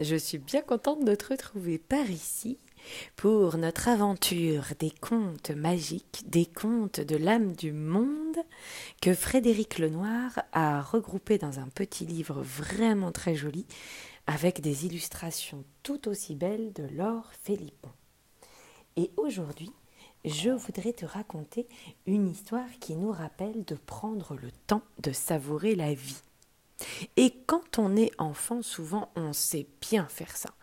Je suis bien contente de te retrouver par ici pour notre aventure des contes magiques, des contes de l'âme du monde que Frédéric Lenoir a regroupé dans un petit livre vraiment très joli avec des illustrations tout aussi belles de Laure Philippon. Et aujourd'hui, je voudrais te raconter une histoire qui nous rappelle de prendre le temps de savourer la vie. Et quand on est enfant, souvent on sait bien faire ça.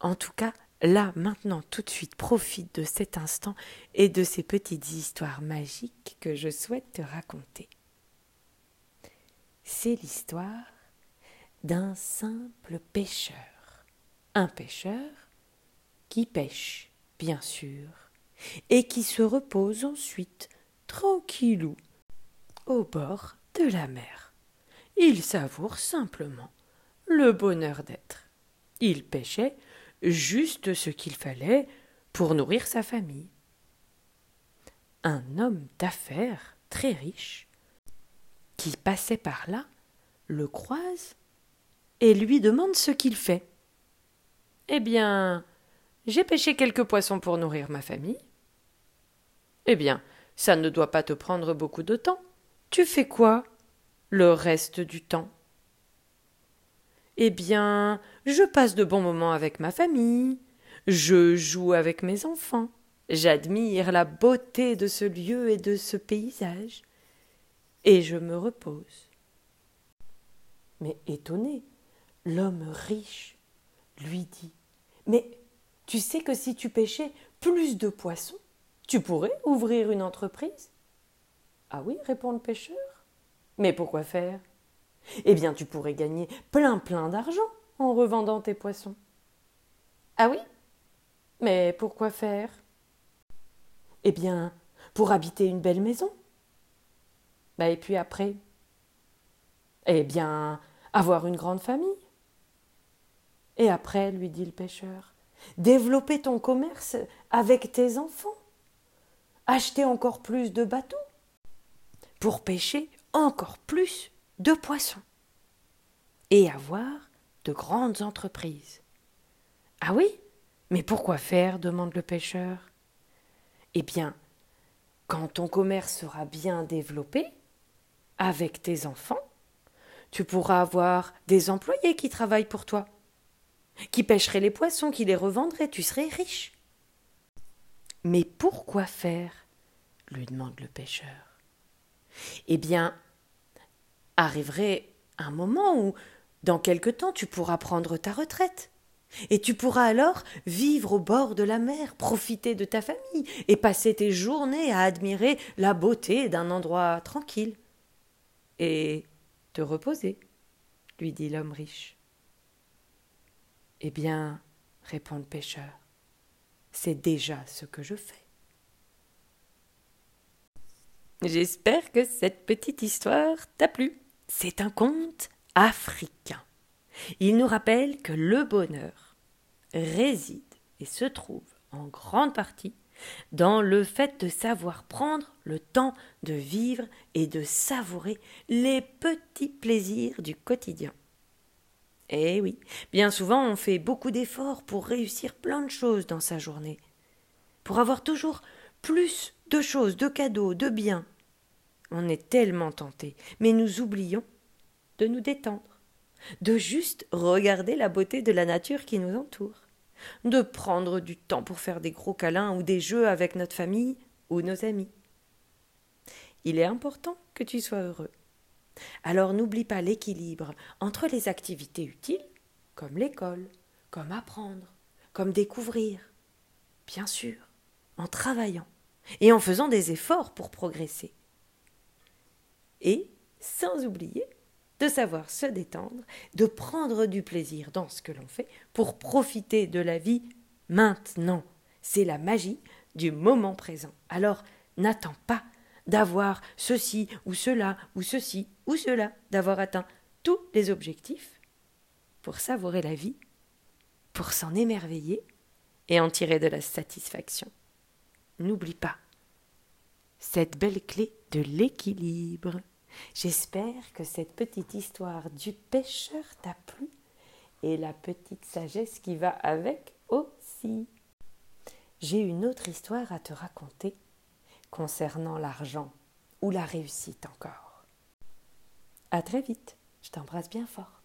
En tout cas, là, maintenant, tout de suite, profite de cet instant et de ces petites histoires magiques que je souhaite te raconter. C'est l'histoire d'un simple pêcheur. Un pêcheur qui pêche, bien sûr, et qui se repose ensuite, tranquillou, au bord de la mer. Il savoure simplement le bonheur d'être. Il pêchait juste ce qu'il fallait pour nourrir sa famille. Un homme d'affaires très riche, qui passait par là, le croise et lui demande ce qu'il fait. Eh bien, j'ai pêché quelques poissons pour nourrir ma famille. Eh bien, ça ne doit pas te prendre beaucoup de temps. Tu fais quoi? Le reste du temps. Eh bien, je passe de bons moments avec ma famille, je joue avec mes enfants, j'admire la beauté de ce lieu et de ce paysage, et je me repose. Mais étonné, l'homme riche lui dit Mais tu sais que si tu pêchais plus de poissons, tu pourrais ouvrir une entreprise? Ah oui, répond le pêcheur. Mais pourquoi faire? Eh bien, tu pourrais gagner plein plein d'argent en revendant tes poissons. Ah oui? Mais pourquoi faire? Eh bien, pour habiter une belle maison. Bah et puis après? Eh bien, avoir une grande famille. Et après, lui dit le pêcheur, développer ton commerce avec tes enfants. Acheter encore plus de bateaux pour pêcher encore plus de poissons et avoir de grandes entreprises. Ah oui Mais pourquoi faire demande le pêcheur. Eh bien, quand ton commerce sera bien développé, avec tes enfants, tu pourras avoir des employés qui travaillent pour toi, qui pêcheraient les poissons, qui les revendraient, tu serais riche. Mais pourquoi faire lui demande le pêcheur. Eh bien, arriverait un moment où, dans quelque temps, tu pourras prendre ta retraite. Et tu pourras alors vivre au bord de la mer, profiter de ta famille et passer tes journées à admirer la beauté d'un endroit tranquille. Et te reposer, lui dit l'homme riche. Eh bien, répond le pêcheur, c'est déjà ce que je fais. J'espère que cette petite histoire t'a plu. C'est un conte africain. Il nous rappelle que le bonheur réside et se trouve en grande partie dans le fait de savoir prendre le temps de vivre et de savourer les petits plaisirs du quotidien. Eh oui, bien souvent on fait beaucoup d'efforts pour réussir plein de choses dans sa journée, pour avoir toujours plus de choses, de cadeaux, de biens. On est tellement tenté, mais nous oublions de nous détendre, de juste regarder la beauté de la nature qui nous entoure, de prendre du temps pour faire des gros câlins ou des jeux avec notre famille ou nos amis. Il est important que tu sois heureux. Alors n'oublie pas l'équilibre entre les activités utiles, comme l'école, comme apprendre, comme découvrir, bien sûr, en travaillant et en faisant des efforts pour progresser. Et, sans oublier, de savoir se détendre, de prendre du plaisir dans ce que l'on fait pour profiter de la vie maintenant. C'est la magie du moment présent. Alors, n'attends pas d'avoir ceci ou cela ou ceci ou cela, d'avoir atteint tous les objectifs pour savourer la vie, pour s'en émerveiller et en tirer de la satisfaction. N'oublie pas cette belle clé de l'équilibre. J'espère que cette petite histoire du pêcheur t'a plu et la petite sagesse qui va avec aussi. J'ai une autre histoire à te raconter concernant l'argent ou la réussite encore. À très vite, je t'embrasse bien fort.